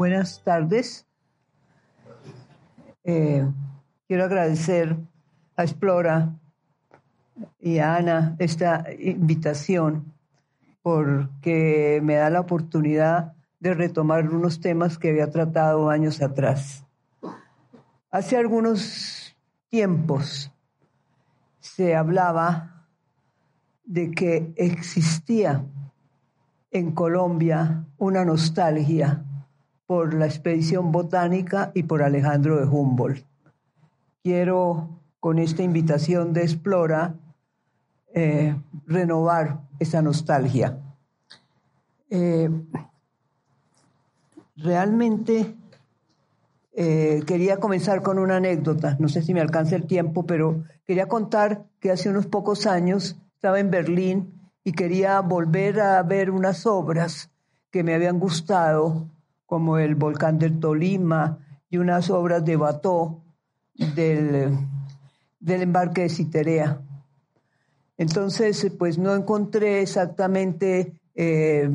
buenas tardes. Eh, quiero agradecer a Explora y a Ana esta invitación porque me da la oportunidad de retomar unos temas que había tratado años atrás. Hace algunos tiempos se hablaba de que existía en Colombia una nostalgia por la expedición botánica y por Alejandro de Humboldt. Quiero, con esta invitación de Explora, eh, renovar esa nostalgia. Eh, realmente eh, quería comenzar con una anécdota, no sé si me alcanza el tiempo, pero quería contar que hace unos pocos años estaba en Berlín y quería volver a ver unas obras que me habían gustado, como el volcán del Tolima y unas obras de Bató del, del embarque de Citerea. Entonces, pues no encontré exactamente eh,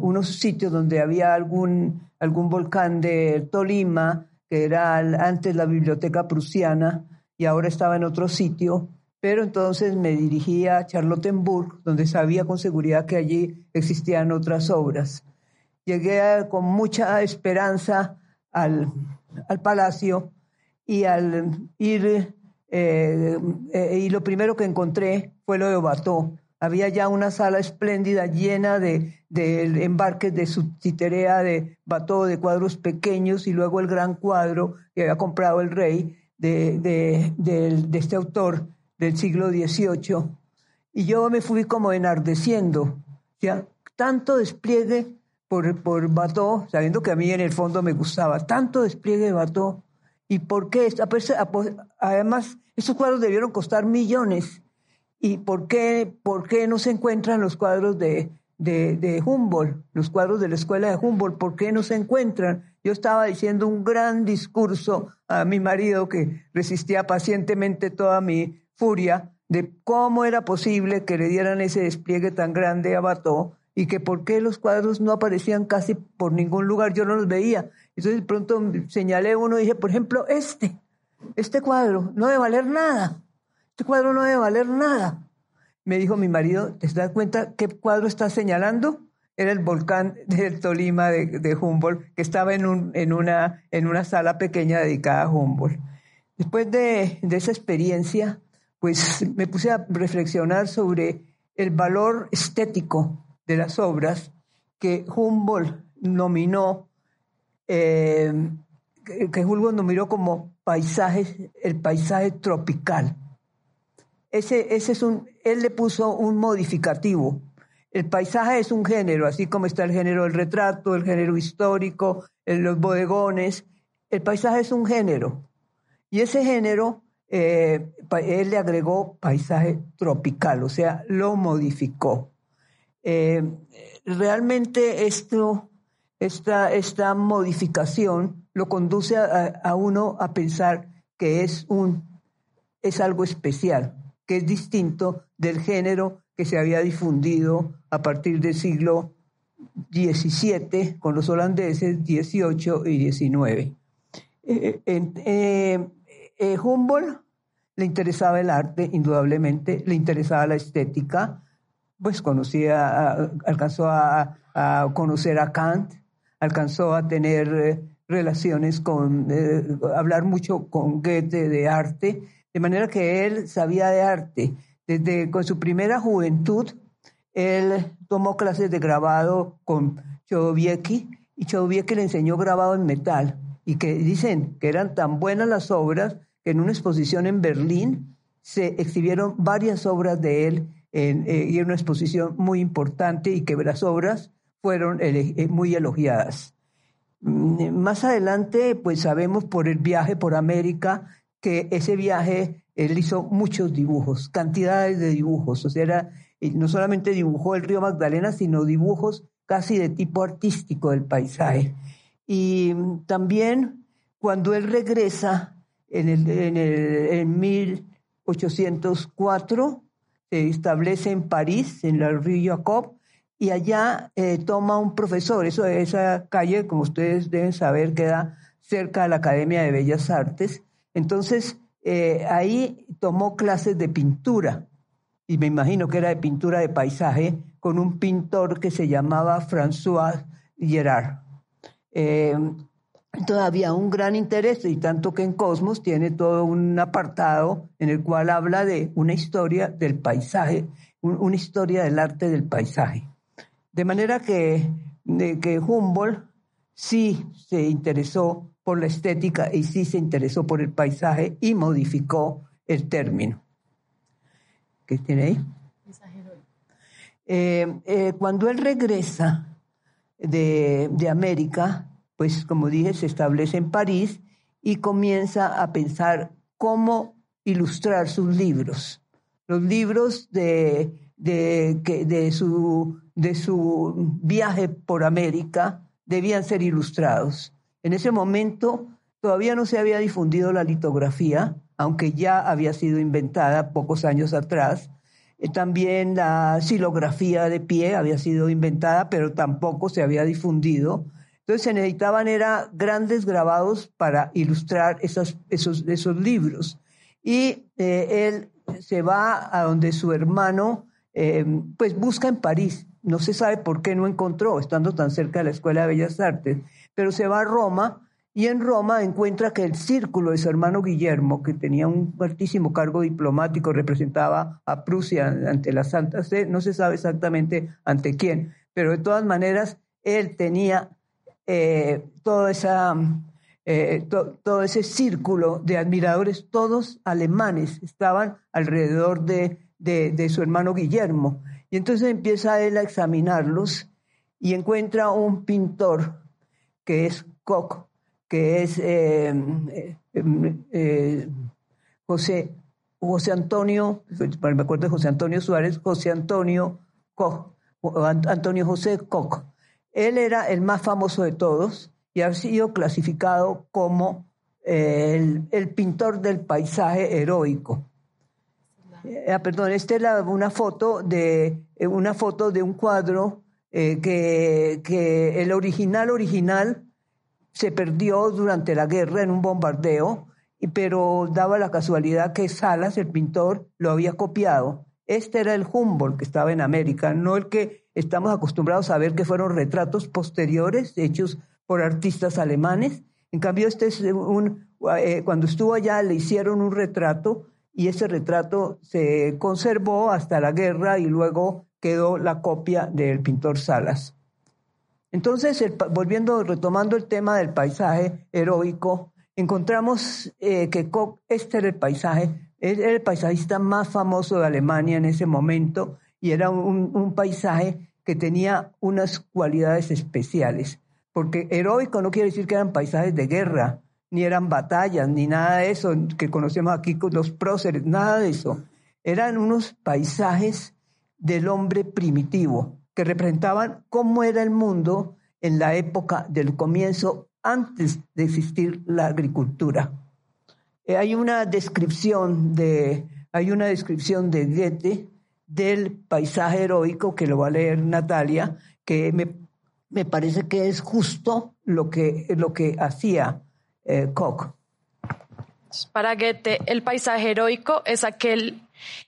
unos sitios donde había algún, algún volcán de Tolima, que era antes la biblioteca prusiana y ahora estaba en otro sitio, pero entonces me dirigí a Charlottenburg, donde sabía con seguridad que allí existían otras obras. Llegué con mucha esperanza al, palacio y al ir, eh, eh, y lo primero que encontré fue lo de Obató. Había ya una sala espléndida llena de, de embarques de subtiterea de Bató, de cuadros pequeños, y luego el gran cuadro que había comprado el rey de, de, de este autor del siglo XVIII, y yo me fui como enardeciendo, ¿ya? tanto despliegue por, por Bató, sabiendo que a mí en el fondo me gustaba, tanto despliegue de Bató, y por qué, además, esos cuadros debieron costar millones, y por qué, por qué no se encuentran los cuadros de, de, de, Humboldt, los cuadros de la escuela de Humboldt, ¿por qué no se encuentran? Yo estaba diciendo un gran discurso a mi marido que resistía pacientemente toda mi furia de cómo era posible que le dieran ese despliegue tan grande a Bató y que por qué los cuadros no aparecían casi por ningún lugar, yo no los veía. Entonces de pronto señalé uno y dije, por ejemplo, este, este cuadro no debe valer nada, este cuadro no debe valer nada. Me dijo mi marido, ¿te das cuenta qué cuadro estás señalando? Era el volcán del Tolima de, Humboldt, que estaba en, un, en, una, en una sala pequeña dedicada a Humboldt. Después de, de esa experiencia, pues me puse a reflexionar sobre el valor estético de las obras que Humboldt nominó, eh, que Humboldt nominó como paisajes, el paisaje tropical. Ese, ese es un, él le puso un modificativo. El paisaje es un género, así como está el género del retrato, el género histórico, los bodegones. El paisaje es un género. Y ese género eh, él le agregó paisaje tropical, o sea, lo modificó. Eh, realmente esto, esta, esta modificación lo conduce a, uno a pensar que es, un, es algo especial, que es distinto del género que se había difundido a partir del siglo XVII con los holandeses, XVIII y XIX. Eh, eh, Humboldt le interesaba el arte, indudablemente, le interesaba la estética, pues conocía, alcanzó a, conocer a Kant, alcanzó a tener eh, relaciones con, eh, hablar mucho con Goethe de arte, de manera que él sabía de arte. Desde con su primera juventud, él tomó clases de grabado con Chodowiecki y Chodowiecki le enseñó grabado en metal y que dicen que eran tan buenas las obras en una exposición en Berlín se exhibieron varias obras de él en, eh, y en una exposición muy importante y que las obras fueron eh, muy elogiadas. Mm, más adelante, pues sabemos por el viaje por América que ese viaje él hizo muchos dibujos, cantidades de dibujos, o sea, no solamente dibujó el río Magdalena, sino dibujos casi de tipo artístico del paisaje. Y mm, también cuando él regresa en, el, en, el, 1804 se establece en París, en la Rue Jacob, y allá eh, toma un profesor, eso, esa calle, como ustedes deben saber, queda cerca de la Academia de Bellas Artes. Entonces, eh, ahí tomó clases de pintura, y me imagino que era de pintura de paisaje, con un pintor que se llamaba François Gerard. Eh, todavía un gran interés, y tanto que en Cosmos tiene todo un apartado en el cual habla de una historia del paisaje, una historia del arte del paisaje. De manera que, que Humboldt sí se interesó por la estética y sí se interesó por el paisaje y modificó el término. ¿Qué tiene ahí? Eh, eh, cuando él regresa de, de América, pues como dije, se establece en París y comienza a pensar cómo ilustrar sus libros. Los libros de, de, su, de su viaje por América debían ser ilustrados. En ese momento todavía no se había difundido la litografía, aunque ya había sido inventada pocos años atrás. Eh, también la silografía de pie había sido inventada, pero tampoco se había difundido. Entonces se necesitaban era grandes grabados para ilustrar esos, esos libros. Y eh, él se va a donde su hermano eh, pues busca en París. No se sabe por qué no encontró, estando tan cerca de la Escuela de Bellas Artes, pero se va a Roma y en Roma encuentra que el círculo de su hermano Guillermo, que tenía un altísimo cargo diplomático, representaba a Prusia ante la Santa Sede, no se sabe exactamente ante quién, pero de todas maneras él tenía eh, esa, eh, todo ese círculo de admiradores, todos alemanes, estaban alrededor de de, su hermano Guillermo. Y entonces empieza él a examinarlos y encuentra un pintor que es Koch, que es eh, eh, eh, José, José Antonio, me acuerdo de José Antonio Suárez, José Antonio Koch, Antonio José Koch. Él era el más famoso de todos y ha sido clasificado como el, el pintor del paisaje heroico. Eh, perdón, esta es una foto de eh, una foto de un cuadro eh, que, que, el original original se perdió durante la guerra en un bombardeo, pero daba la casualidad que Salas, el pintor, lo había copiado. Este era el Humboldt que estaba en América, no el que estamos acostumbrados a ver que fueron retratos posteriores hechos por artistas alemanes. En cambio, este es un, cuando estuvo allá le hicieron un retrato y ese retrato se conservó hasta la guerra y luego quedó la copia del pintor Salas. Entonces, volviendo, retomando el tema del paisaje heroico, encontramos eh, que Koch, este era el paisaje, era el paisajista más famoso de Alemania en ese momento y era un, paisaje que tenía unas cualidades especiales, porque heroico no quiere decir que eran paisajes de guerra, ni eran batallas, ni nada de eso que conocemos aquí con los próceres, nada de eso. Eran unos paisajes del hombre primitivo que representaban cómo era el mundo en la época del comienzo antes de existir la agricultura. Eh, hay una descripción de hay una descripción de Goethe del paisaje heroico que lo va a leer Natalia que me, me parece que es justo lo que lo que hacía eh, Para Goethe, el paisaje heroico es aquel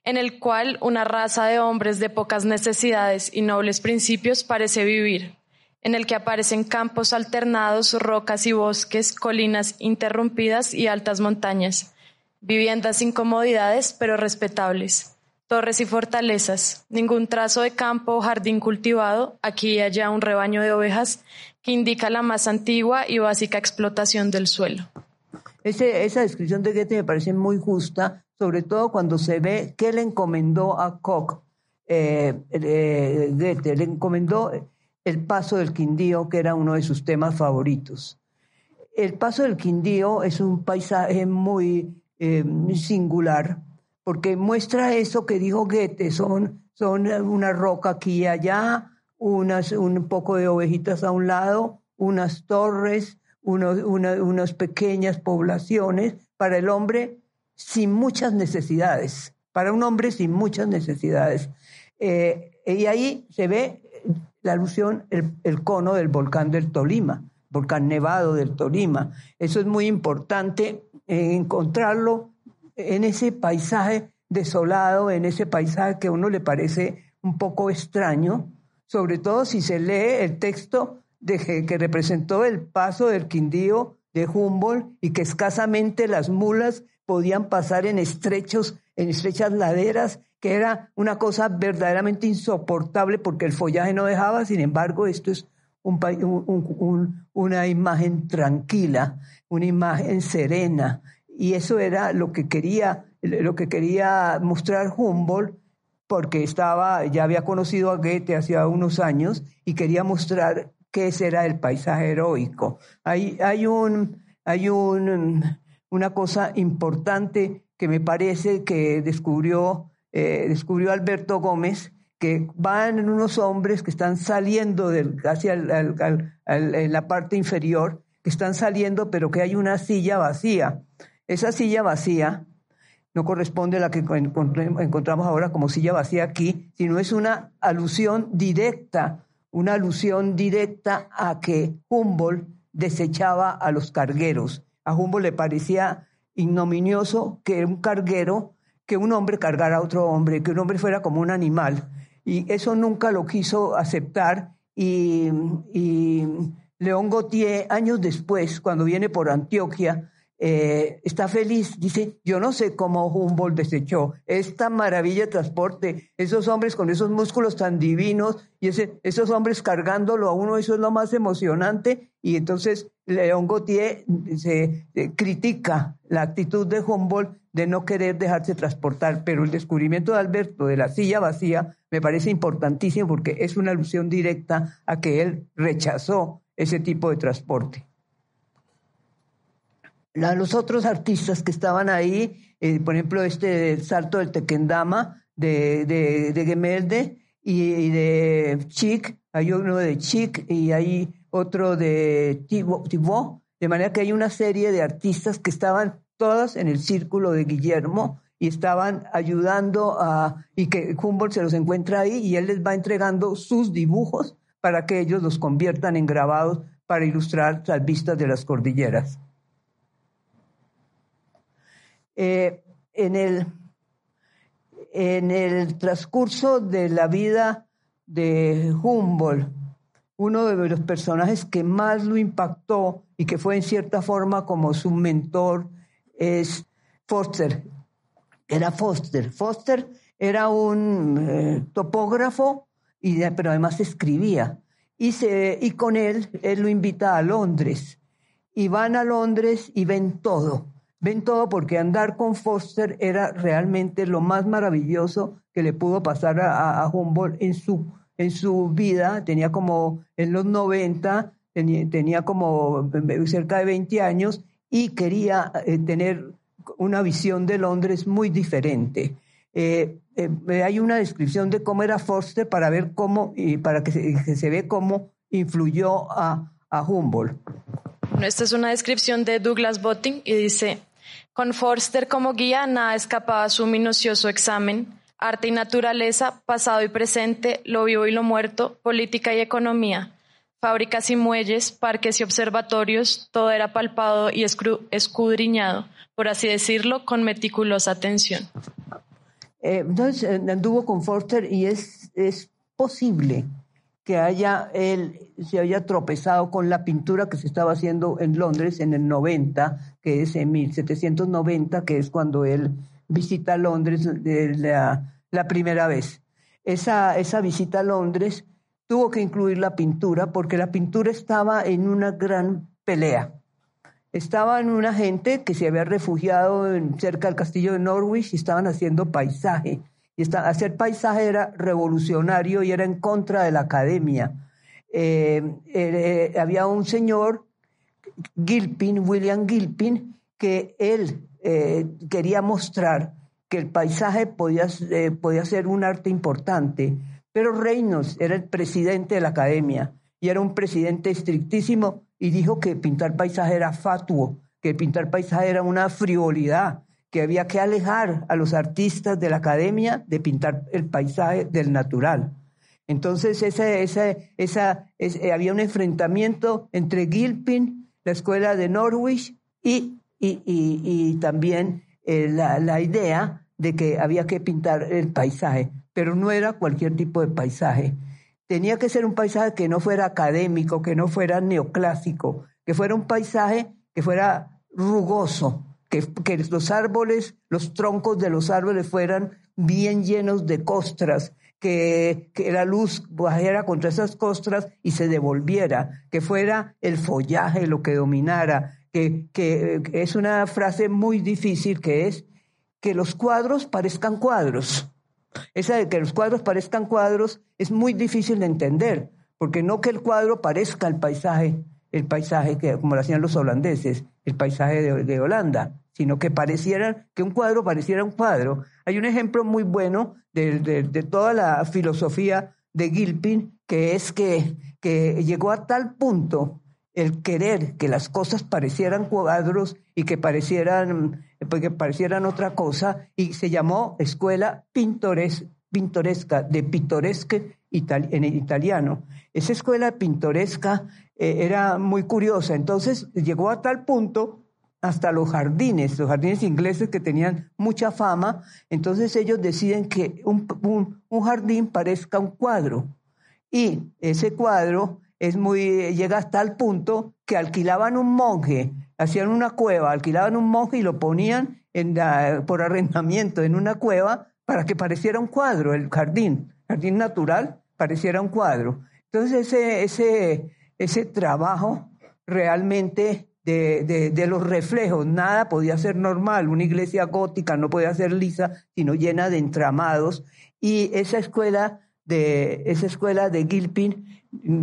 en el cual una raza de hombres de pocas necesidades y nobles principios parece vivir, en el que aparecen campos alternados, rocas y bosques, colinas interrumpidas y altas montañas, viviendas sin comodidades pero respetables, torres y fortalezas, ningún trazo de campo o jardín cultivado, aquí y allá un rebaño de ovejas que indica la más antigua y básica explotación del suelo. esa descripción de Goethe me parece muy justa, sobre todo cuando se ve que le encomendó a Koch, eh, eh, Goethe, le encomendó el paso del Quindío, que era uno de sus temas favoritos. El paso del Quindío es un paisaje muy eh, singular, porque muestra eso que dijo Goethe, son, son una roca aquí y allá, unas, un poco de ovejitas a un lado, unas torres, unas pequeñas poblaciones para el hombre sin muchas necesidades, para un hombre sin muchas necesidades. Eh, y ahí se ve la alusión, el, el cono del volcán del Tolima, volcán nevado del Tolima. Eso es muy importante eh, encontrarlo en ese paisaje desolado, en ese paisaje que a uno le parece un poco extraño, sobre todo si se lee el texto que, representó el paso del Quindío de Humboldt y que escasamente las mulas podían pasar en estrechos, en estrechas laderas, que era una cosa verdaderamente insoportable porque el follaje no dejaba, sin embargo, esto es una imagen tranquila, una imagen serena, y eso era lo que quería, lo que quería mostrar Humboldt, porque estaba, ya había conocido a Goethe hacía unos años y quería mostrar qué será el paisaje heroico. Hay, hay, un, hay un, una cosa importante que me parece que descubrió, eh, descubrió Alberto Gómez, que van unos hombres que están saliendo del, hacia la parte inferior, que están saliendo, pero que hay una silla vacía. Esa silla vacía no corresponde a la que encontramos ahora como silla vacía aquí, sino es una alusión directa, una alusión directa a que Humboldt desechaba a los cargueros. A Humboldt le parecía ignominioso que un carguero, que un hombre cargara a otro hombre, que un hombre fuera como un animal y eso nunca lo quiso aceptar y, León Gautier, años después, cuando viene por Antioquia, eh, está feliz, dice, yo no sé cómo Humboldt desechó esta maravilla de transporte, esos hombres con esos músculos tan divinos y ese, esos hombres cargándolo a uno, eso es lo más emocionante. Y entonces León Gautier se, se critica la actitud de Humboldt de no querer dejarse transportar, pero el descubrimiento de Alberto de la silla vacía me parece importantísimo porque es una alusión directa a que él rechazó ese tipo de transporte. Los otros artistas que estaban ahí, eh, por ejemplo, este Salto del Tequendama de, de, Gemelde y, de Chic, hay uno de Chic y hay otro de Thibaut, de manera que hay una serie de artistas que estaban todas en el círculo de Guillermo y estaban ayudando a, y que Humboldt se los encuentra ahí y él les va entregando sus dibujos para que ellos los conviertan en grabados para ilustrar las vistas de las cordilleras. Eh, en, el, en el transcurso de la vida de Humboldt, uno de los personajes que más lo impactó y que fue en cierta forma como su mentor es Foster. Era Foster. Foster era un eh, topógrafo, y, pero además escribía. Y, se, y con él, él lo invita a Londres. Y van a Londres y ven todo. Ven todo porque andar con Foster era realmente lo más maravilloso que le pudo pasar a, Humboldt en su, en su vida. Tenía como en los 90, tenía, como cerca de 20 años y quería eh, tener una visión de Londres muy diferente. Eh, eh, hay una descripción de cómo era Foster para ver cómo, y para que se, ve cómo influyó a, a Humboldt. Esta es una descripción de Douglas Botting y dice, con Forster como guía nada escapaba a su minucioso examen, arte y naturaleza, pasado y presente, lo vivo y lo muerto, política y economía Fábricas y muelles, parques y observatorios, todo era palpado y escudriñado, por así decirlo, con meticulosa atención. Eh, entonces eh, anduvo con Forster y es, posible que haya él se haya tropezado con la pintura que se estaba haciendo en Londres en el 90, que es en 1790, que es cuando él visita Londres la, primera vez. Esa, esa visita a Londres tuvo que incluir la pintura porque la pintura estaba en una gran pelea. Estaba en una gente que se había refugiado cerca del castillo de Norwich y estaban haciendo paisaje. Y hacer paisaje era revolucionario y era en contra de la academia. Eh, eh, había un señor, Gilpin, William Gilpin, que él eh, quería mostrar que el paisaje podía, podía ser un arte importante pero Reynolds era el presidente de la academia y era un presidente estrictísimo y dijo que pintar paisaje era fatuo, que pintar paisaje era una frivolidad, que había que alejar a los artistas de la academia de pintar el paisaje del natural. Entonces esa, esa, esa, eh, había un enfrentamiento entre Gilpin, la escuela de Norwich, y, y, y, también eh, la, la idea de que había que pintar el paisaje, pero no era cualquier tipo de paisaje. Tenía que ser un paisaje que no fuera académico, que no fuera neoclásico, que fuera un paisaje que fuera rugoso, que, que los árboles, los troncos de los árboles fueran bien llenos de costras, que, que, la luz bajara contra esas costras y se devolviera, que fuera el follaje lo que dominara, que, que, es una frase muy difícil que es que los cuadros parezcan cuadros. Esa de que los cuadros parezcan cuadros es muy difícil de entender, porque no que el cuadro parezca el paisaje, el paisaje que, como lo hacían los holandeses, el paisaje de, Holanda, sino que pareciera, que un cuadro pareciera un cuadro. Hay un ejemplo muy bueno de, toda la filosofía de Gilpin, que es que, que llegó a tal punto el querer que las cosas parecieran cuadros y que parecieran, pues, parecieran otra cosa, y se llamó Escuela Pintoresca, de Pittoresque en italiano. Esa escuela pintoresca eh, era muy curiosa. Entonces llegó a tal punto hasta los jardines, los jardines ingleses que tenían mucha fama, entonces ellos deciden que un, jardín parezca un cuadro. Y ese cuadro es muy, llega hasta tal punto que alquilaban un monje, hacían una cueva, alquilaban un monje y lo ponían en por arrendamiento en una cueva para que pareciera un cuadro, el jardín, jardín natural, pareciera un cuadro. Entonces ese, ese, ese trabajo realmente de, los reflejos, nada podía ser normal, una iglesia gótica no podía ser lisa, sino llena de entramados, y esa escuela de, esa escuela de Gilpin,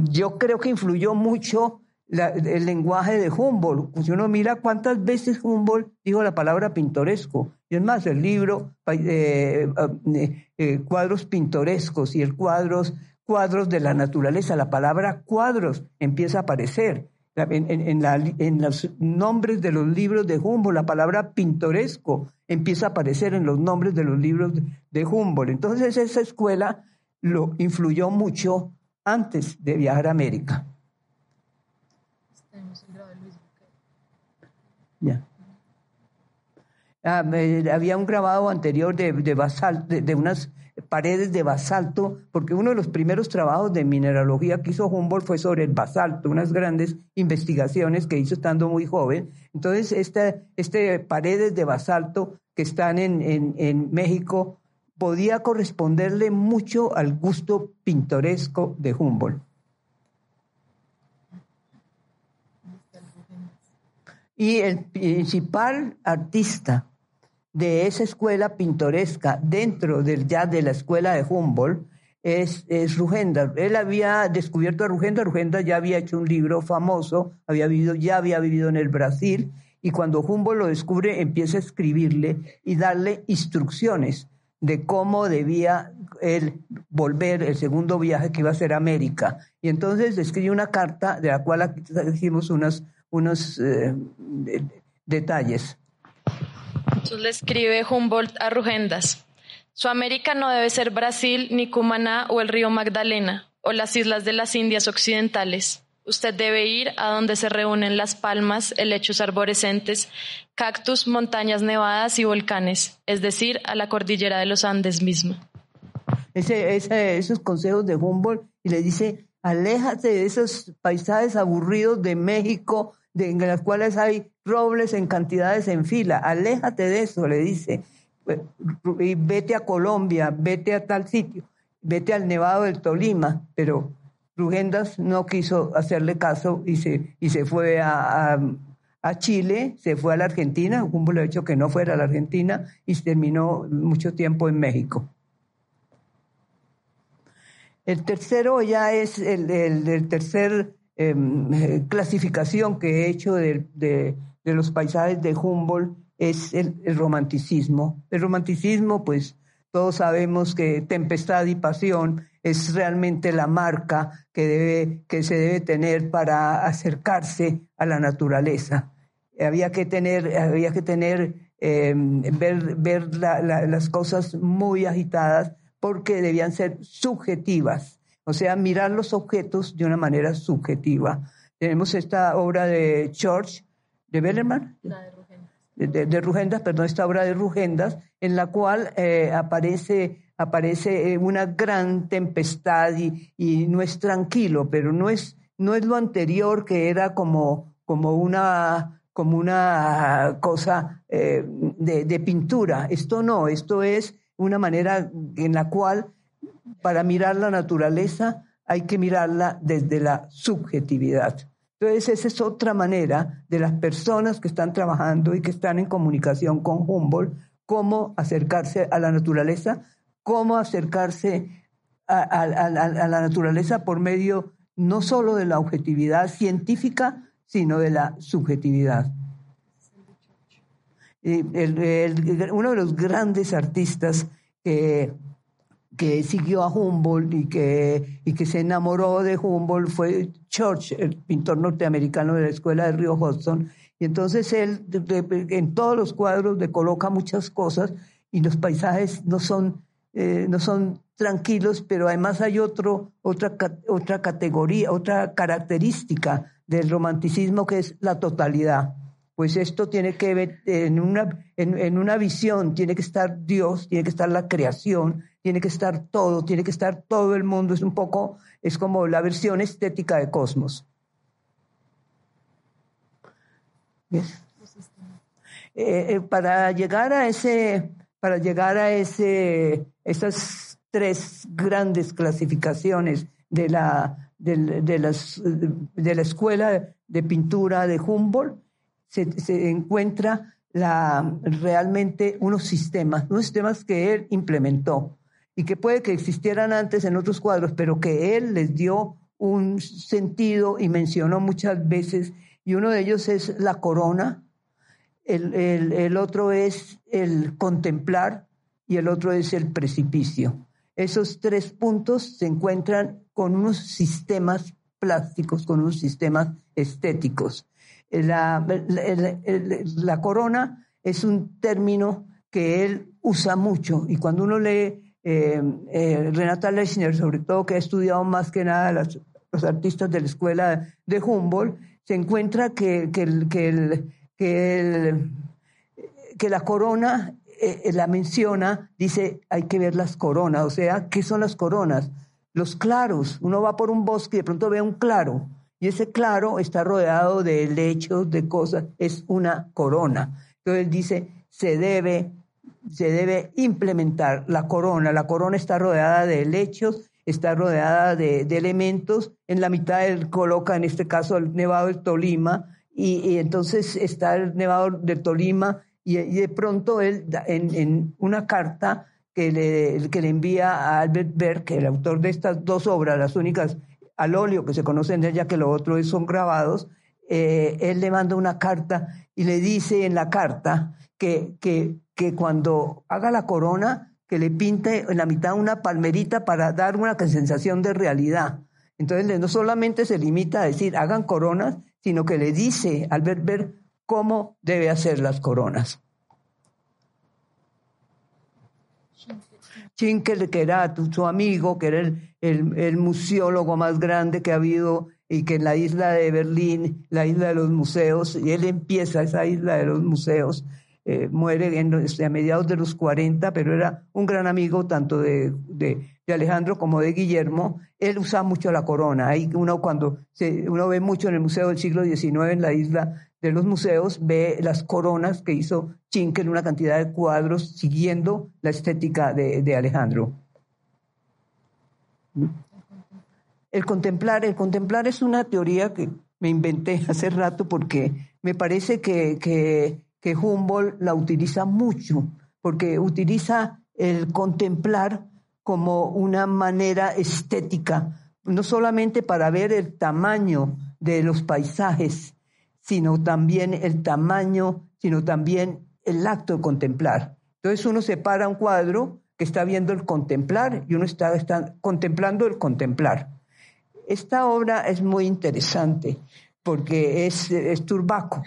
yo creo que influyó mucho el lenguaje de Humboldt. Si uno mira cuántas veces Humboldt dijo la palabra pintoresco, y es más, el libro, eh, eh, eh, cuadros pintorescos y el cuadros cuadros de la naturaleza. La palabra cuadros empieza a aparecer. En, los nombres de los libros de Humboldt, la palabra pintoresco empieza a aparecer en los nombres de los libros de Humboldt. Entonces esa escuela lo influyó mucho antes de viajar a América. Ya. Ah, había un grabado anterior de, de, de unas paredes de basalto, porque uno de los primeros trabajos de mineralogía que hizo Humboldt fue sobre el basalto, unas grandes investigaciones que hizo estando muy joven. Entonces, estas este paredes de basalto que están en, en, en México podía corresponderle mucho al gusto pintoresco de Humboldt. Y el principal artista de esa escuela pintoresca dentro del, ya de la escuela de Humboldt es, Rugenda. Él había descubierto a Rugenda, Rugenda ya había hecho un libro famoso, había vivido, ya había vivido en el Brasil, y cuando Humboldt lo descubre empieza a escribirle y darle instrucciones de cómo debía él volver el segundo viaje que iba a ser a América. Y entonces escribe una carta de la cual aquí dijimos unos, unos eh, detalles. Entonces le escribe Humboldt a Rugendas. Su América no debe ser Brasil, ni Cumaná o el río Magdalena, o las islas de las Indias Occidentales. Usted debe ir a donde se reúnen las palmas, helechos arborescentes, cactus, montañas nevadas y volcanes, es decir, a la cordillera de los Andes misma. esos consejos de Humboldt y le dice, aléjate de esos paisajes aburridos de México, en las cuales hay robles en cantidades en fila. Aléjate de eso, le dice. Y vete a Colombia, vete a tal sitio, vete al Nevado del Tolima. Pero Rugendas no quiso hacerle caso y se, y se fue a, Chile, se fue a la Argentina. Humboldt le ha dicho que no fuera a la Argentina y terminó mucho tiempo en México. El tercero ya es el, el tercer Em, eh, clasificación que he hecho de, de, los paisajes de Humboldt es el, romanticismo. El romanticismo, pues todos sabemos que tempestad y pasión es realmente la marca que, debe, que se debe tener para acercarse a la naturaleza. Había que tener, había que tener em, ver, ver las cosas muy agitadas porque debían ser subjetivas o sea, mirar los objetos de una manera subjetiva. Tenemos esta obra de George, de Bellerman, de, de, Rugendas, perdón, esta obra de Rugendas, en la cual eh, aparece, aparece eh, una gran tempestad y, y, no es tranquilo, pero no es, no es lo anterior que era como, como una como una cosa eh, de, de, pintura. Esto no, esto es una manera en la cual para mirar la naturaleza hay que mirarla desde la subjetividad. Entonces, esa es otra manera de las personas que están trabajando y que están en comunicación con Humboldt, cómo acercarse a la naturaleza, cómo acercarse a, la naturaleza por medio no solo de la objetividad científica, sino de la subjetividad. El, uno de los grandes artistas que, que siguió a Humboldt y que, y que se enamoró de Humboldt fue Church, el pintor norteamericano de la escuela de Río Hudson. Y entonces él en todos los cuadros le coloca muchas cosas y los paisajes no son, eh, no son tranquilos, pero además hay otro, otra, otra categoría, otra característica del romanticismo que es la totalidad. Pues esto tiene que ver en una, en, en una visión, tiene que estar Dios, tiene que estar la creación, tiene que estar todo, tiene que estar todo el mundo. Es un poco, es como la versión estética de Cosmos. Eh, eh, para llegar a ese, para llegar a ese, esas tres grandes clasificaciones de la, de, las, de la escuela de pintura de Humboldt, se, se encuentra la, realmente unos sistemas, unos sistemas que él implementó y que puede que existieran antes en otros cuadros, pero que él les dio un sentido y mencionó muchas veces, y uno de ellos es la corona, el, el, otro es el contemplar y el otro es el precipicio. Esos tres puntos se encuentran con unos sistemas plásticos, con unos sistemas estéticos. La, la, la, corona es un término que él usa mucho y cuando uno lee eh, eh, Renata Lechner, sobre todo que ha estudiado más que nada los artistas de la escuela de Humboldt, se encuentra que, que, el, que, el, que la corona eh, la menciona, dice hay que ver las coronas, o sea, ¿qué son las coronas? Los claros, uno va por un bosque y de pronto ve un claro, y ese claro está rodeado de lechos, de cosas, es una corona. Entonces dice, se debe, se debe implementar la corona. La corona está rodeada de lechos, está rodeada de, elementos. En la mitad él coloca, en este caso, el Nevado del Tolima, y, entonces está el Nevado del Tolima, y, de pronto él, en, en una carta, que le, que le envía a Albert Berg, el autor de estas dos obras, las únicas al óleo que se conocen de ella, que lo otro son grabados, eh, él le manda una carta y le dice en la carta que, que, que cuando haga la corona, que le pinte en la mitad una palmerita para dar una sensación de realidad. Entonces no solamente se limita a decir hagan coronas, sino que le dice a Albert Berg cómo debe hacer las coronas. Schinkel, que era su amigo, que era el, el, el, museólogo más grande que ha habido y que en la isla de Berlín, la isla de los museos, y él empieza esa isla de los museos, eh, muere en, a mediados de los 40, pero era un gran amigo tanto de, de, Alejandro como de Guillermo. Él usa mucho la corona. Ahí uno cuando uno ve mucho en el Museo del siglo XIX en la isla de los museos ve las coronas que hizo Chinkel, una cantidad de cuadros siguiendo la estética de, de Alejandro. El contemplar, el contemplar es una teoría que me inventé hace rato porque me parece que, que Humboldt la utiliza mucho, porque utiliza el contemplar como una manera estética, no solamente para ver el tamaño de los paisajes, sino también el tamaño, sino también el acto de contemplar. Entonces uno separa un cuadro que está viendo el contemplar y uno está, está contemplando el contemplar. Esta obra es muy interesante porque es, es Turbaco.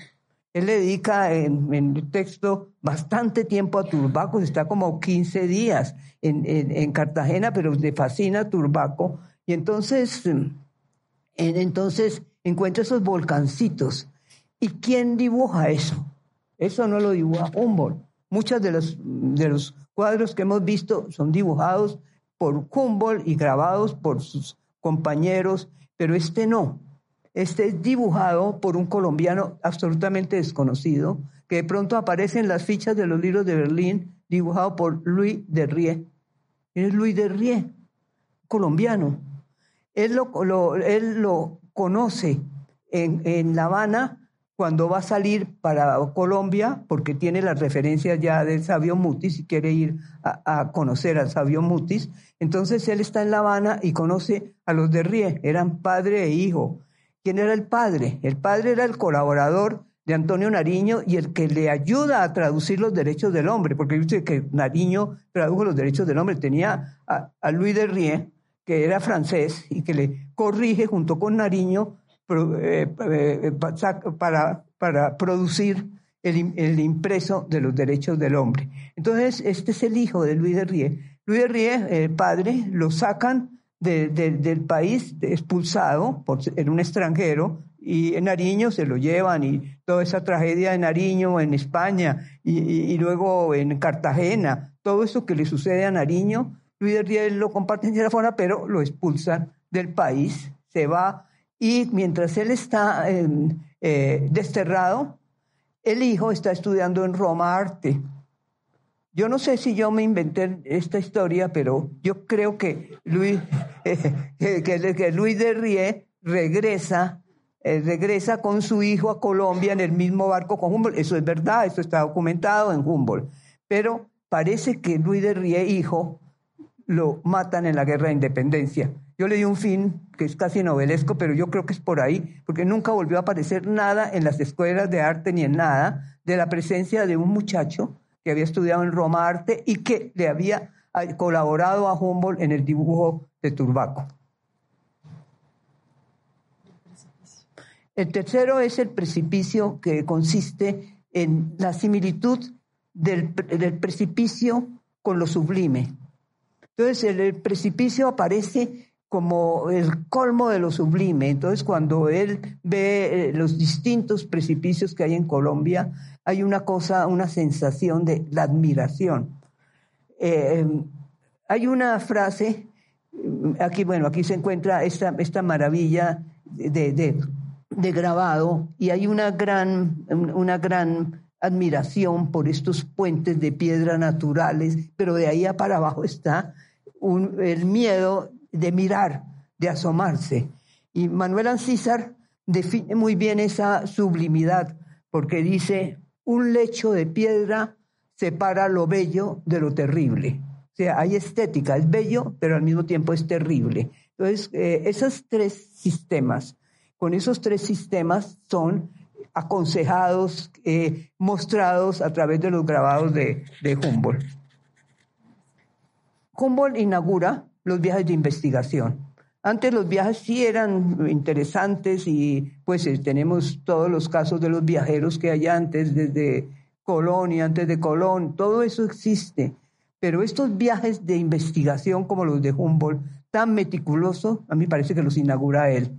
Él le dedica en, el texto bastante tiempo a Turbaco, está como 15 días en, en, en, Cartagena, pero le fascina Turbaco Y entonces, entonces encuentra esos volcancitos. ¿Y quién dibuja eso? Eso no lo dibuja Humboldt. Muchos de los, de los cuadros que hemos visto son dibujados por Humboldt y grabados por sus compañeros, pero este no. Este es dibujado por un colombiano absolutamente desconocido, que de pronto aparece en las fichas de los libros de Berlín, dibujado por Louis de Rie. Es Louis de Rie, colombiano. Él lo, él lo conoce en, en La Habana cuando va a salir para Colombia, porque tiene las referencias ya del sabio Mutis y quiere ir a, conocer al sabio Mutis, entonces él está en La Habana y conoce a los de Rie, eran padre e hijo. ¿Quién era el padre? El padre era el colaborador de Antonio Nariño y el que le ayuda a traducir los derechos del hombre, porque dice que Nariño tradujo los derechos del hombre, tenía a, Louis de Rie, que era francés y que le corrige junto con Nariño eh, eh, para, para producir el, impreso de los derechos del hombre. Entonces, este es el hijo de Luis de Rie. Luis de Rie, el padre, lo sacan del país expulsado por, un extranjero y en Nariño se lo llevan y toda esa tragedia de Nariño en España y, luego en Cartagena, todo eso que le sucede a Nariño, Luis de Rie lo comparte en Girafona, pero lo expulsan del país, se va y mientras él está em, eh, desterrado, el hijo está estudiando en Roma arte. Yo no sé si yo me inventé esta historia, pero yo creo que Luis, que, Luis de Rie regresa, eh, regresa con su hijo a Colombia en el mismo barco con Humboldt. Eso es verdad, eso está documentado en Humboldt. Pero parece que Luis de Rie, hijo, lo matan en la guerra de independencia. Yo le di un fin que es casi novelesco, pero yo creo que es por ahí, porque nunca volvió a aparecer nada en las escuelas de arte ni en nada de la presencia de un muchacho que había estudiado en Roma arte y que le había colaborado a Humboldt en el dibujo de Turbaco. El tercero es el precipicio que consiste en la similitud del, del precipicio con lo sublime. Entonces el precipicio aparece como el colmo de lo sublime. Entonces, cuando él ve eh, los distintos precipicios que hay en Colombia, hay una cosa, una sensación de admiración. Eh, hay una frase, mm, aquí, bueno, aquí se encuentra esta, esta maravilla de, de, grabado y hay una gran, una gran admiración por estos puentes de piedra naturales, pero de ahí a para abajo está el miedo de mirar, de asomarse. Y Manuel Ancísar define muy bien esa sublimidad, porque dice, un lecho de piedra separa lo bello de lo terrible. O sea, hay estética, es bello, pero al mismo tiempo es terrible. Entonces, eh, esos tres sistemas, con esos tres sistemas son aconsejados, eh, mostrados a través de los grabados de, de Humboldt. Humboldt inaugura los viajes de investigación. Antes los viajes sí eran interesantes y pues eh, tenemos todos los casos de los viajeros que hay antes, desde Colón y antes de Colón, todo eso existe. Pero estos viajes de investigación como los de Humboldt, tan meticulosos, a mí parece que los inaugura él.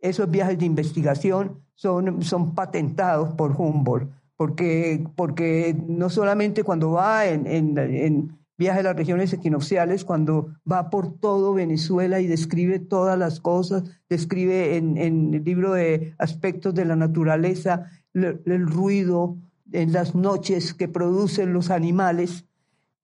Esos viajes de investigación son, son patentados por Humboldt, porque, porque no solamente cuando va en, en viaja a las regiones equinocciales cuando va por todo Venezuela y describe todas las cosas, describe en, el libro de aspectos de la naturaleza, el, ruido en las noches que producen los animales.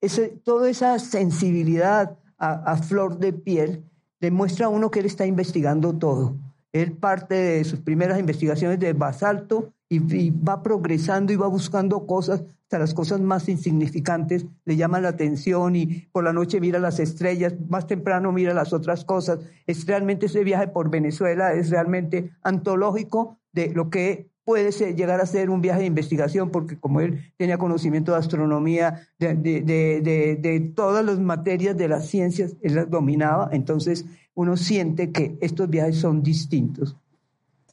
Ese, toda esa sensibilidad a, flor de piel demuestra a uno que él está investigando todo. Él parte de sus primeras investigaciones de basalto y, va progresando y va buscando cosas, hasta las cosas más insignificantes le llaman la atención y por la noche mira las estrellas, más temprano mira las otras cosas. Es realmente ese viaje por Venezuela, es realmente antológico de lo que puede llegar a ser un viaje de investigación, porque como él tenía conocimiento de astronomía, de, todas las materias de las ciencias, él las dominaba, entonces uno siente que estos viajes son distintos.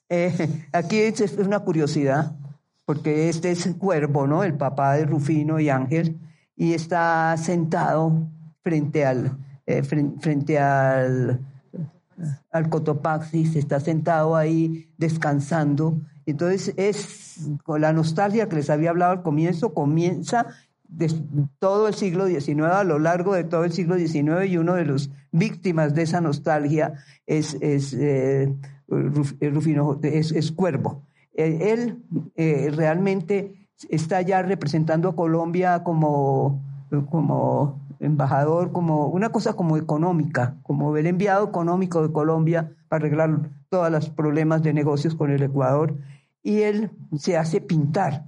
Eh, aquí es una curiosidad, porque este es Cuervo, ¿no? El papá de Rufino y Ángel, y está sentado frente al, eh, frente, al, al Cotopaxi, está sentado ahí descansando. Entonces es con la nostalgia que les había hablado al comienzo, comienza de todo el siglo XIX, a lo largo de todo el siglo XIX, y uno de los víctimas de esa nostalgia es, es, eh, Rufino, es, Cuervo. Eh, él eh, realmente está ya representando a Colombia como, como embajador, como una cosa como económica, como el enviado económico de Colombia para arreglar todos los problemas de negocios con el Ecuador. Y él se hace pintar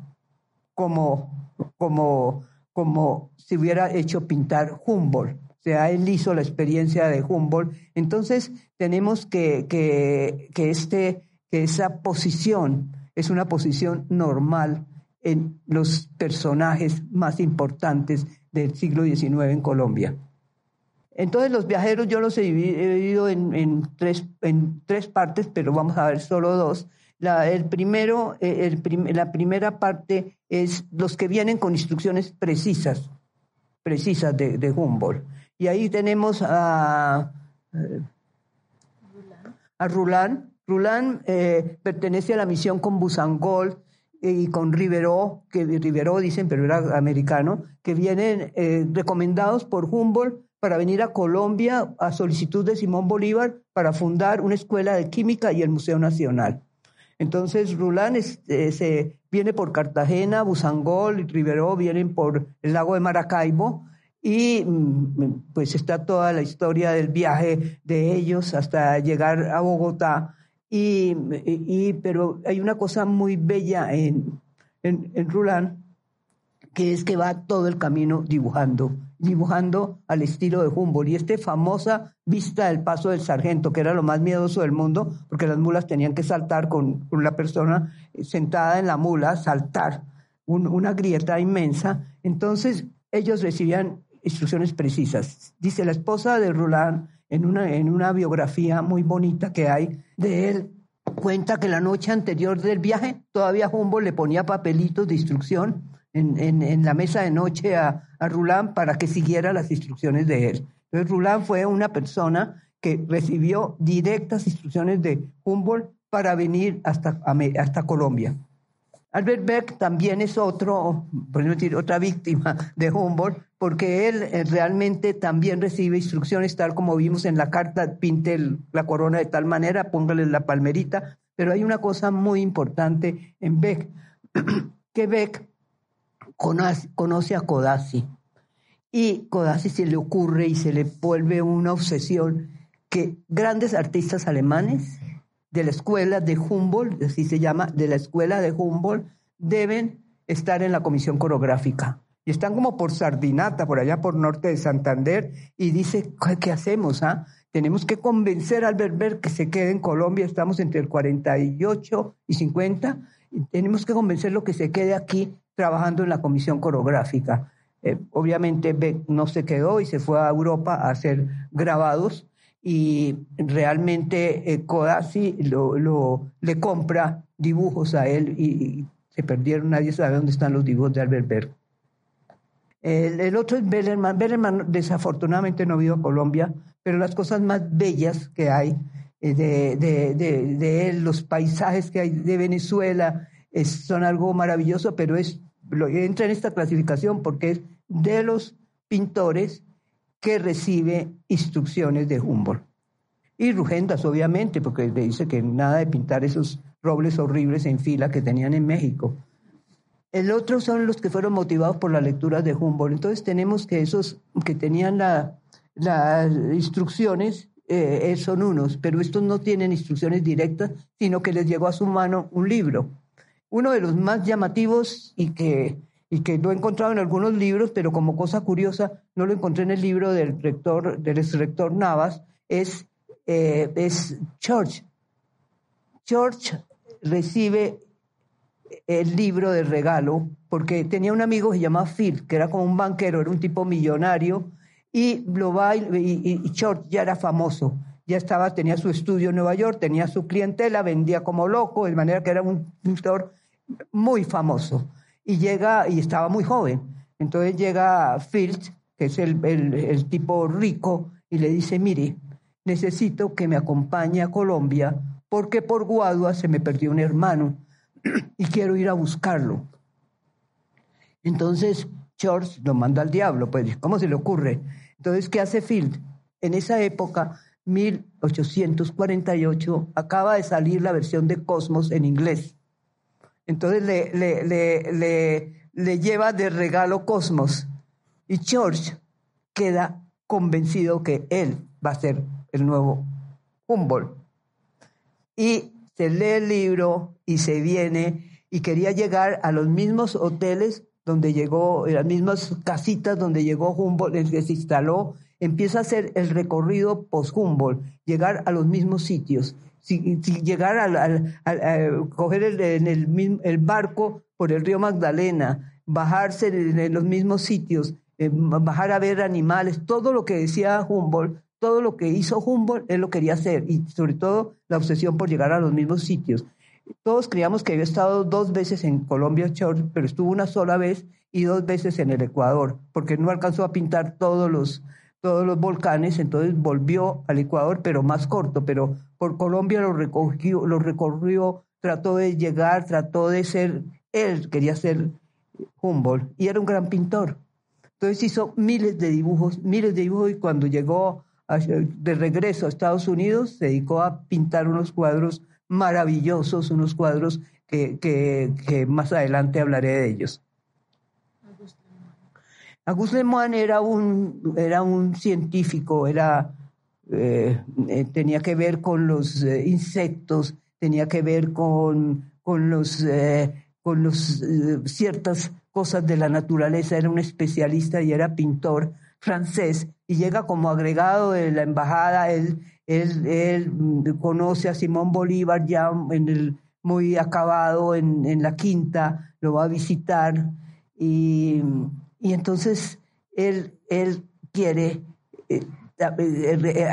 como, como, como si hubiera hecho pintar Humboldt. O sea, él hizo la experiencia de Humboldt. Entonces, tenemos que, que, que, este, que esa posición es una posición normal en los personajes más importantes del siglo XIX en Colombia. Entonces los viajeros yo los he dividido en, tres, en tres partes, pero vamos a ver solo dos. La, el primero, eh, la primera parte es los que vienen con instrucciones precisas, precisas de, Humboldt. Y ahí tenemos a, a Rulán. Rulán eh, pertenece a la misión con Busangol, y con Rivero, que Rivero dicen, pero era americano, que vienen eh, recomendados por Humboldt para venir a Colombia a solicitud de Simón Bolívar para fundar una escuela de química y el Museo Nacional. Entonces Rulán eh, se viene por Cartagena, Busangol y Rivero vienen por el lago de Maracaibo y mm, pues está toda la historia del viaje de ellos hasta llegar a Bogotá y, y, pero hay una cosa muy bella en, en, en Rulán, que es que va todo el camino dibujando, dibujando al estilo de Humboldt. Y esta famosa vista del paso del sargento, que era lo más miedoso del mundo, porque las mulas tenían que saltar con, con la persona sentada en la mula, saltar una grieta inmensa. Entonces ellos recibían instrucciones precisas. Dice la esposa de Roland en una, en una biografía muy bonita que hay de él, cuenta que la noche anterior del viaje todavía Humboldt le ponía papelitos de instrucción en, en, en la mesa de noche a, a Roland para que siguiera las instrucciones de él. Entonces Roland fue una persona que recibió directas instrucciones de Humboldt para venir hasta, hasta Colombia. Albert Beck también es otro, decir, otra víctima de Humboldt, porque él eh, realmente también recibe instrucciones, tal como vimos en la carta, pinte la corona de tal manera, póngale la palmerita, pero hay una cosa muy importante en Beck, que Beck conoce, a Codazzi, y Codazzi se le ocurre y se le vuelve una obsesión que grandes artistas alemanes de la escuela de Humboldt, así se llama, de la escuela de Humboldt, deben estar en la comisión coreográfica. Y están como por Sardinata, por allá por norte de Santander, y dice, ¿qué hacemos? Ah? Tenemos que convencer al Berber que se quede en Colombia, estamos entre el 48 y 50, y tenemos que convencerlo que se quede aquí trabajando en la comisión coreográfica. Eh, obviamente Beck no se quedó y se fue a Europa a hacer grabados, y realmente eh, lo, le compra dibujos a él y, se perdieron, nadie sabe dónde están los dibujos de Albert Berg. El, otro es Bellerman. Bellerman desafortunadamente no vive a Colombia, pero las cosas más bellas que hay eh, de, de, de, él, los paisajes que hay de Venezuela, son algo maravilloso, pero es, lo, entra en esta clasificación porque es de los pintores que recibe instrucciones de Humboldt. Y Rugendas, obviamente, porque le dice que nada de pintar esos robles horribles en fila que tenían en México. El otro son los que fueron motivados por la lectura de Humboldt. Entonces tenemos que esos que tenían las instrucciones eh, son unos, pero estos no tienen instrucciones directas, sino que les llegó a su mano un libro. Uno de los más llamativos y que y que lo he encontrado en algunos libros, pero como cosa curiosa, no lo encontré en el libro del rector, del exrector Navas, es, eh, es Church. Church recibe el libro de regalo porque tenía un amigo que se llamaba Phil, que era como un banquero, era un tipo millonario, y, lo va, y, Church ya era famoso. Ya estaba, tenía su estudio en Nueva York, tenía su clientela, vendía como loco, de manera que era un pintor muy famoso y llega, y estaba muy joven. Entonces llega Filch, que es el, el, tipo rico, y le dice, mire, necesito que me acompañe a Colombia porque por Guadua se me perdió un hermano y quiero ir a buscarlo. Entonces George lo manda al diablo, pues, ¿cómo se le ocurre? Entonces, ¿qué hace Field? En esa época, 1848, acaba de salir la versión de Cosmos en inglés. Entonces le, le, le, le lleva de regalo Cosmos. Y George queda convencido que él va a ser el nuevo Humboldt. Y se lee el libro y se viene y quería llegar a los mismos hoteles donde llegó, las mismas casitas donde llegó Humboldt, el que se instaló, empieza a hacer el recorrido post-Humboldt, llegar a los mismos sitios, si, llegar al, a coger el, en el, el, barco por el río Magdalena, bajarse en, los mismos sitios, eh, bajar a ver animales, todo lo que decía Humboldt, todo lo que hizo Humboldt, él lo quería hacer, y sobre todo la obsesión por llegar a los mismos sitios. Todos creíamos que había estado dos veces en Colombia, pero estuvo una sola vez y dos veces en el Ecuador, porque no alcanzó a pintar todos los, todos los volcanes, entonces volvió al Ecuador, pero más corto, pero por Colombia lo, recogió, lo recorrió, trató de llegar, trató de ser, él quería ser Humboldt y era un gran pintor. Entonces hizo miles de dibujos, miles de dibujos y cuando llegó de regreso a Estados Unidos se dedicó a pintar unos cuadros maravillosos, unos cuadros que, que, más adelante hablaré de ellos. Auguste Lemoine era un, era un científico, era, eh, eh, tenía que ver con los eh, insectos, tenía que ver con, con, los, con los, ciertas cosas de la naturaleza, era un especialista y era pintor francés y llega como agregado de la embajada, él él, mm, conoce a Simón Bolívar ya en el, muy acabado en, la quinta, lo va a visitar y, entonces él, él quiere, eh, eh,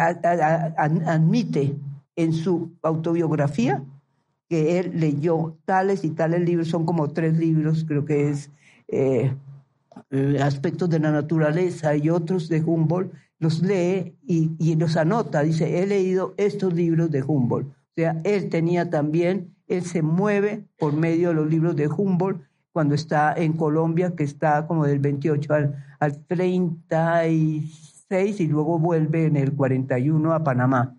admite en su autobiografía que él leyó tales y tales libros, son como tres libros, creo que es eh, Aspectos de la Naturaleza y otros de Humboldt, los lee y, los anota. Dice, he leído estos libros de Humboldt. O sea, él tenía también, él se mueve por medio de los libros de Humboldt cuando está en Colombia, que está como del 28 al, al 36 y luego vuelve en el 41 a Panamá.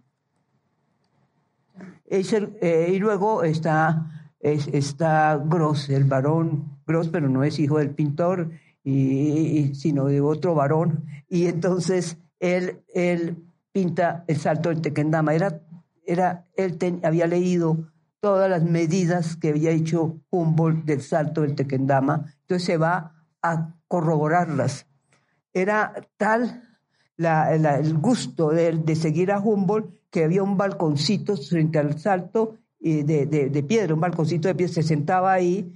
Eh, y luego está, está Gross, el varón Gross, pero no es hijo del pintor, y, sino de otro varón. Y entonces él, él pinta el salto del Tequendama. Era, era, él había leído todas las medidas que había hecho Humboldt del salto del Tequendama, entonces se va a corroborarlas. Era tal el gusto de, de, seguir a Humboldt que había un balconcito frente al salto de, de, piedra, un balconcito de piedra, se sentaba ahí,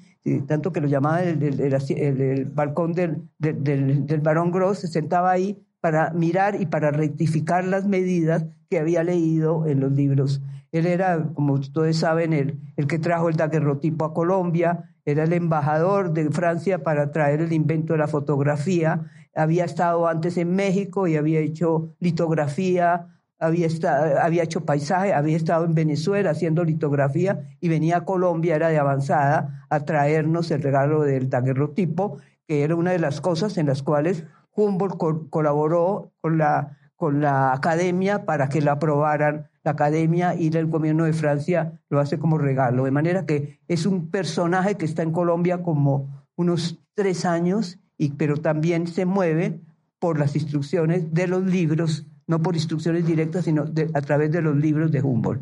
tanto que lo llamaba el, el, balcón del, del, del, barón Gross, se sentaba ahí para mirar y para rectificar las medidas que había leído en los libros. Él era, como ustedes saben, el, el que trajo el daguerrotipo a Colombia, era el embajador de Francia para traer el invento de la fotografía, había estado antes en México y había hecho litografía, había, estado, había hecho paisaje, había estado en Venezuela haciendo litografía y venía a Colombia, era de avanzada, a traernos el regalo del daguerrotipo, que era una de las cosas en las cuales Humboldt colaboró con la, con la academia para que la aprobaran. La academia y el gobierno de Francia lo hace como regalo. De manera que es un personaje que está en Colombia como unos tres años, y, pero también se mueve por las instrucciones de los libros, no por instrucciones directas, sino a través de los libros de Humboldt.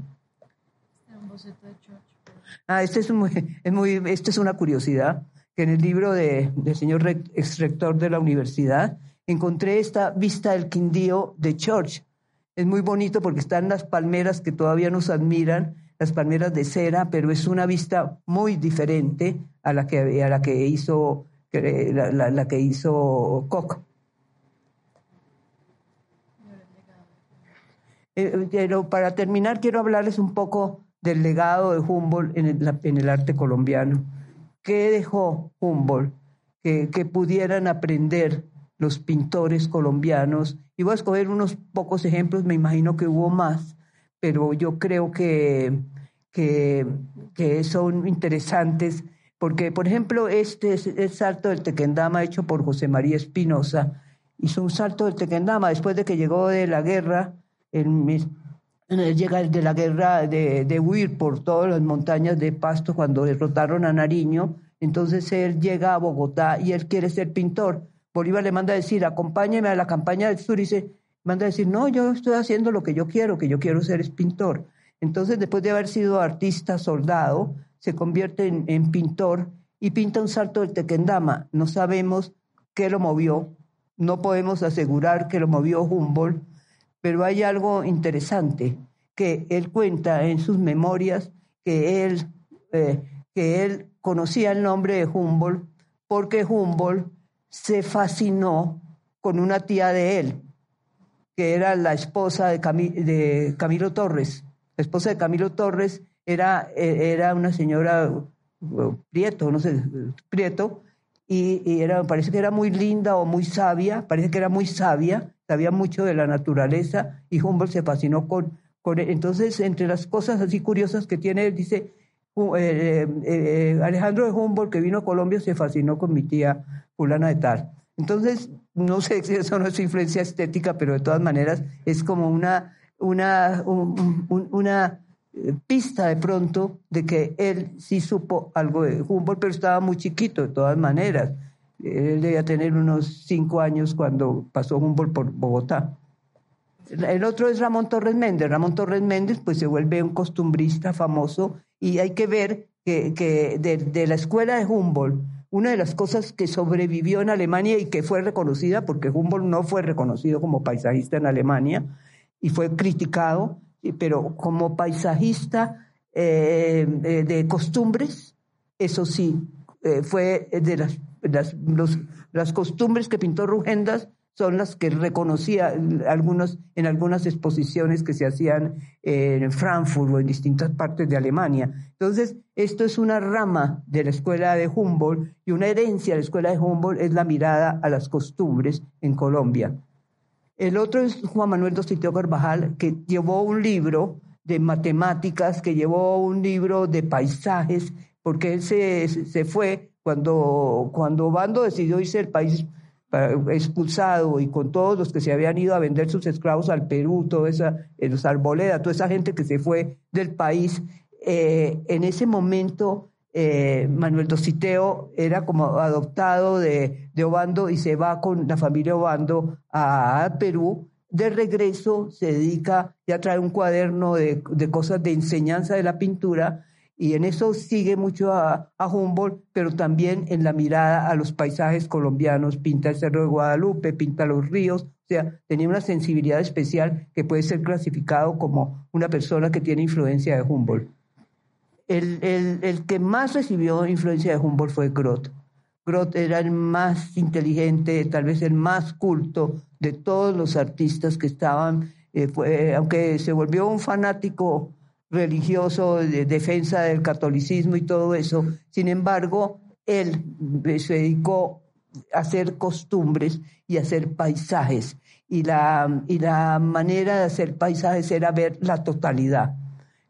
Ah, este es, es muy, es una curiosidad que en el libro de, del señor ex rector de la universidad encontré esta vista del Quindío de Church. Es muy bonito porque están las palmeras que todavía nos admiran, las palmeras de cera, pero es una vista muy diferente a la que, hizo, la, que hizo Koch. Eh, pero para terminar, quiero hablarles un poco del legado de Humboldt en el arte colombiano. ¿Qué dejó Humboldt? Que, pudieran aprender los pintores colombianos. Y voy a escoger unos pocos ejemplos, me imagino que hubo más, pero yo creo que, que, son interesantes porque, por ejemplo, este es el salto del Tequendama hecho por José María Espinosa. Hizo un salto del Tequendama después de que llegó de la guerra, él, llega de la guerra de, de huir por todas las montañas de Pasto cuando derrotaron a Nariño. Entonces él llega a Bogotá y él quiere ser pintor. Bolívar le manda a decir, acompáñeme a la campaña del sur y se manda a decir, no, yo estoy haciendo lo que yo quiero, que yo quiero ser es pintor. Entonces, después de haber sido artista, soldado, se convierte en, pintor y pinta un salto del Tequendama. No sabemos qué lo movió, no podemos asegurar que lo movió Humboldt, pero hay algo interesante que él cuenta en sus memorias que él, eh, que él conocía el nombre de Humboldt porque Humboldt se fascinó con una tía de él, que era la esposa de, Camilo Torres. La esposa de Camilo Torres era, e, era una señora Prieto, no sé, Prieto, y, era, parece que era muy linda o muy sabia, parece que era muy sabia, sabía mucho de la naturaleza, y Humboldt se fascinó con, con Entonces, entre las cosas así curiosas que tiene, él dice, eh, eh, eh, Alejandro de Humboldt, que vino a Colombia, se fascinó con mi tía fulana de tal. Entonces, no sé si eso no es influencia estética, pero de todas maneras es como una, una, una pista de pronto de que él sí supo algo de Humboldt, pero estaba muy chiquito de todas maneras. Él debía tener unos cinco años cuando pasó Humboldt por Bogotá. El otro es Ramón Torres Méndez. Ramón Torres Méndez pues se vuelve un costumbrista famoso y hay que ver que, que de, de, la escuela de Humboldt, una de las cosas que sobrevivió en Alemania y que fue reconocida, porque Humboldt no fue reconocido como paisajista en Alemania y fue criticado, pero como paisajista eh, de, costumbres, eso sí, eh, fue de las, las, las costumbres que pintó Rugendas son las que reconocía algunos, en algunas exposiciones que se hacían en Frankfurt o en distintas partes de Alemania. Entonces, esto es una rama de la escuela de Humboldt y una herencia de la escuela de Humboldt es la mirada a las costumbres en Colombia. El otro es Juan Manuel Dostiteo Carvajal, que llevó un libro de matemáticas, que llevó un libro de paisajes, porque él se, se fue cuando, cuando Bando decidió irse del país expulsado y con todos los que se habían ido a vender sus esclavos al Perú, toda esa, los Arboleda, toda esa gente que se fue del país, eh, en ese momento eh, Manuel Dositeo era como adoptado de, de, Obando y se va con la familia Obando a Perú. De regreso se dedica, ya trae un cuaderno de, de cosas de enseñanza de la pintura y en eso sigue mucho a, Humboldt, pero también en la mirada a los paisajes colombianos, pinta el Cerro de Guadalupe, pinta los ríos, o sea, tenía una sensibilidad especial que puede ser clasificado como una persona que tiene influencia de Humboldt. El, el, el, que más recibió influencia de Humboldt fue Groth. Groth era el más inteligente, tal vez el más culto de todos los artistas que estaban, eh, fue, aunque se volvió un fanático religioso de defensa del catolicismo y todo eso, sin embargo, él se dedicó a hacer costumbres y a hacer paisajes. Y la, y la manera de hacer paisajes era ver la totalidad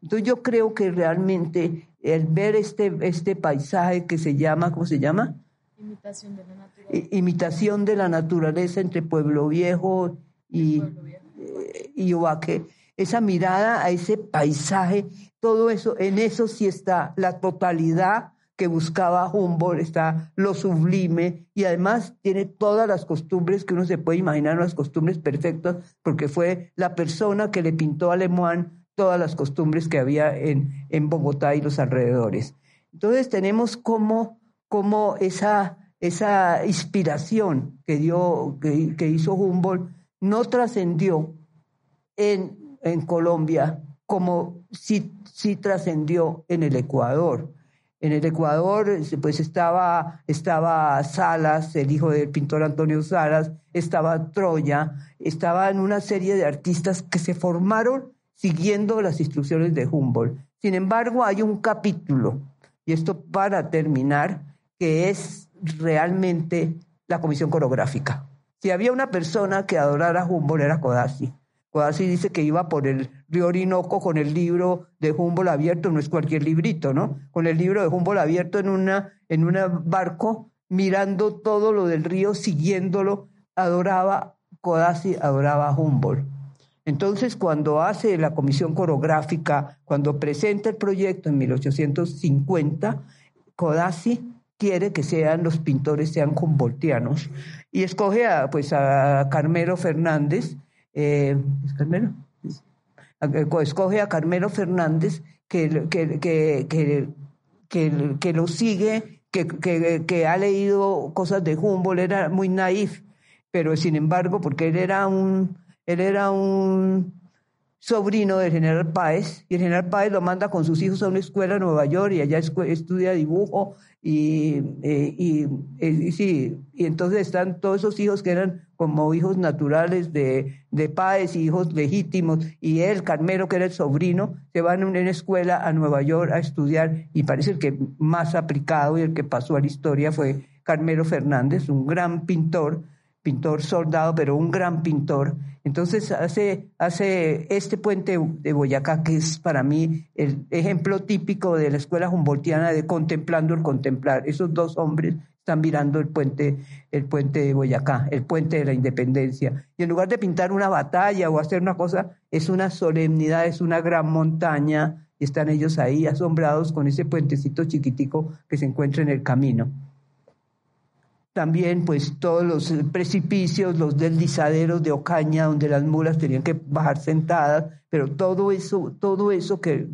entonces yo creo que realmente el ver este, este paisaje que se llama, ¿cómo se llama? Imitación de la naturaleza. Imitación de la naturaleza entre Pueblo Viejo y, eh, y Ovaque. Esa mirada a ese paisaje, todo eso, en eso sí está la totalidad que buscaba Humboldt, está lo sublime y además tiene todas las costumbres que uno se puede imaginar, las costumbres perfectas, porque fue la persona que le pintó a Lemoine todas las costumbres que había en, en Bogotá y los alrededores. Entonces tenemos como, como esa, esa inspiración que, dio, que, hizo Humboldt no trascendió en, en Colombia como sí, sí trascendió en el Ecuador. En el Ecuador, pues estaba, estaba Salas, el hijo del pintor Antonio Salas, estaba Troya, estaban una serie de artistas que se formaron siguiendo las instrucciones de Humboldt. Sin embargo, hay un capítulo, y esto para terminar, que es realmente la comisión coreográfica. Si había una persona que adorara a Humboldt era Codazzi. Codazzi dice que iba por el río Orinoco con el libro de Humboldt abierto, no es cualquier librito, ¿no? Con el libro de Humboldt abierto en una en un barco, mirando todo lo del río, siguiéndolo, adoraba Codazzi, adoraba a Humboldt. Entonces, cuando hace la comisión coreográfica, cuando presenta el proyecto en 1850, Codazzi quiere que sean los pintores sean humboldtianos y escoge a, pues, a Carmelo Fernández, eh, Carmelo? Escoge a Carmelo Fernández que, que, que, que lo sigue, que, ha leído cosas de Humboldt, era muy naif, pero sin embargo, porque él era un él era un sobrino del general Páez, y el general Páez lo manda con sus hijos a una escuela en Nueva York y allá estudia dibujo y, eh, y, sí, y entonces están todos esos hijos que eran como hijos naturales de, de y hijos legítimos, y él, Carmelo, que era el sobrino, se van a una escuela a Nueva York a estudiar y parece el que más aplicado y el que pasó a la historia fue Carmelo Fernández, un gran pintor, pintor soldado, pero un gran pintor, entonces hace, hace este puente de Boyacá, que es para mí el ejemplo típico de la escuela humboldtiana de contemplando el contemplar. Esos dos hombres están mirando el puente, el puente de Boyacá, el puente de la independencia. Y en lugar de pintar una batalla o hacer una cosa, es una solemnidad, es una gran montaña, y están ellos ahí asombrados con ese puentecito chiquitico que se encuentra en el camino también pues todos los precipicios, los deslizaderos de Ocaña donde las mulas tenían que bajar sentadas, pero todo eso, todo eso que,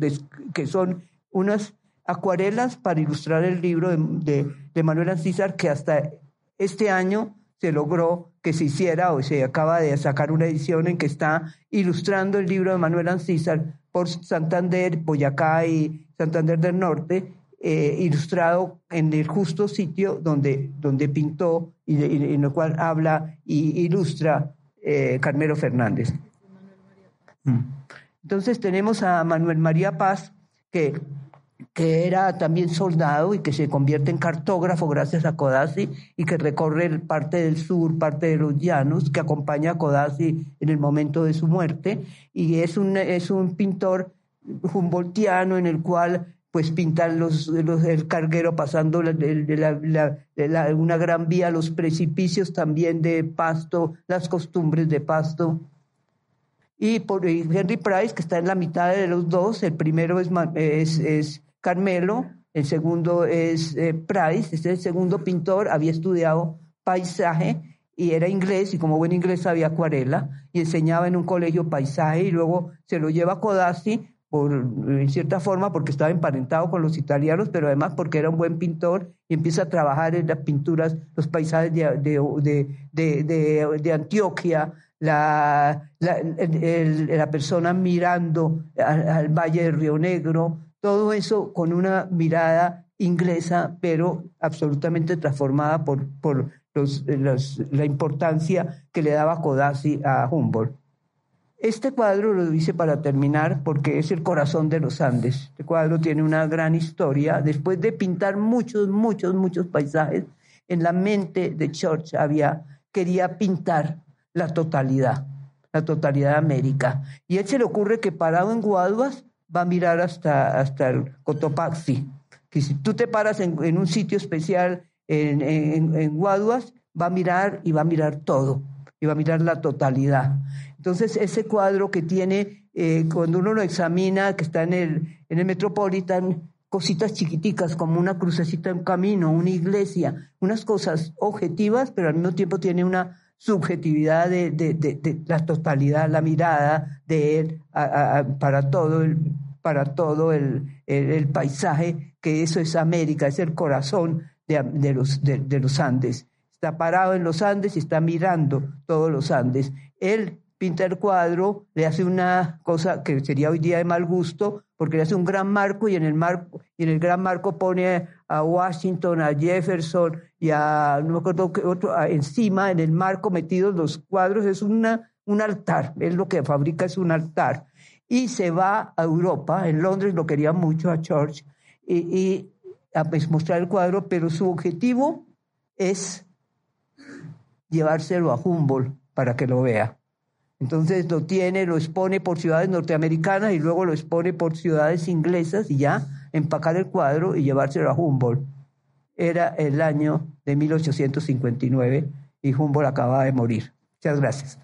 que son unas acuarelas para ilustrar el libro de, de, Manuel Ancísar que hasta este año se logró que se hiciera o se acaba de sacar una edición en que está ilustrando el libro de Manuel Ancísar por Santander, Boyacá y Santander del Norte eh, ilustrado en el justo sitio donde, donde pintó y, en lo cual habla y ilustra eh, Carmelo Fernández. Mm. Entonces tenemos a Manuel María Paz, que, que era también soldado y que se convierte en cartógrafo gracias a Codazzi y que recorre parte del sur, parte de los llanos, que acompaña a Codazzi en el momento de su muerte y es un, es un pintor humboldtiano en el cual pues pintan los, el carguero pasando de, una gran vía, los precipicios también de Pasto, las costumbres de Pasto. Y por Henry Price, que está en la mitad de los dos, el primero es, es, Carmelo, el segundo es eh, Price, este es el segundo pintor, había estudiado paisaje y era inglés, y como buen inglés sabía acuarela, y enseñaba en un colegio paisaje, y luego se lo lleva a Codazzi por, en cierta forma porque estaba emparentado con los italianos, pero además porque era un buen pintor y empieza a trabajar en las pinturas, los paisajes de, de, Antioquia, la, la, persona mirando al, Valle del Río Negro, todo eso con una mirada inglesa, pero absolutamente transformada por, por los, la importancia que le daba Codazzi a Humboldt. Este cuadro lo hice para terminar porque es el corazón de los Andes. Este cuadro tiene una gran historia. Después de pintar muchos, muchos, muchos paisajes, en la mente de Church había, quería pintar la totalidad, la totalidad de América. Y a él se le ocurre que parado en Guaduas va a mirar hasta, hasta el Cotopaxi. Que si tú te paras en, un sitio especial en, en, en Guaduas, va a mirar y va a mirar todo, y va a mirar la totalidad. Entonces, ese cuadro que tiene, eh, cuando uno lo examina, que está en el, en el Metropolitan, cositas chiquiticas como una crucecita en camino, una iglesia, unas cosas objetivas, pero al mismo tiempo tiene una subjetividad de, de, de, la totalidad, la mirada de él para todo el, para todo el, el, paisaje, que eso es América, es el corazón de, los, de, los Andes. Está parado en los Andes y está mirando todos los Andes. Él pinta el cuadro, le hace una cosa que sería hoy día de mal gusto, porque le hace un gran marco y en el marco y en el gran marco pone a Washington, a Jefferson y a no me acuerdo qué otro encima en el marco metidos los cuadros es una un altar, él lo que fabrica es un altar y se va a Europa, en Londres lo quería mucho a George y, a pues, mostrar el cuadro, pero su objetivo es llevárselo a Humboldt para que lo vea. Entonces lo tiene, lo expone por ciudades norteamericanas y luego lo expone por ciudades inglesas y ya empacar el cuadro y llevárselo a Humboldt. Era el año de 1859 y Humboldt acababa de morir. Muchas gracias.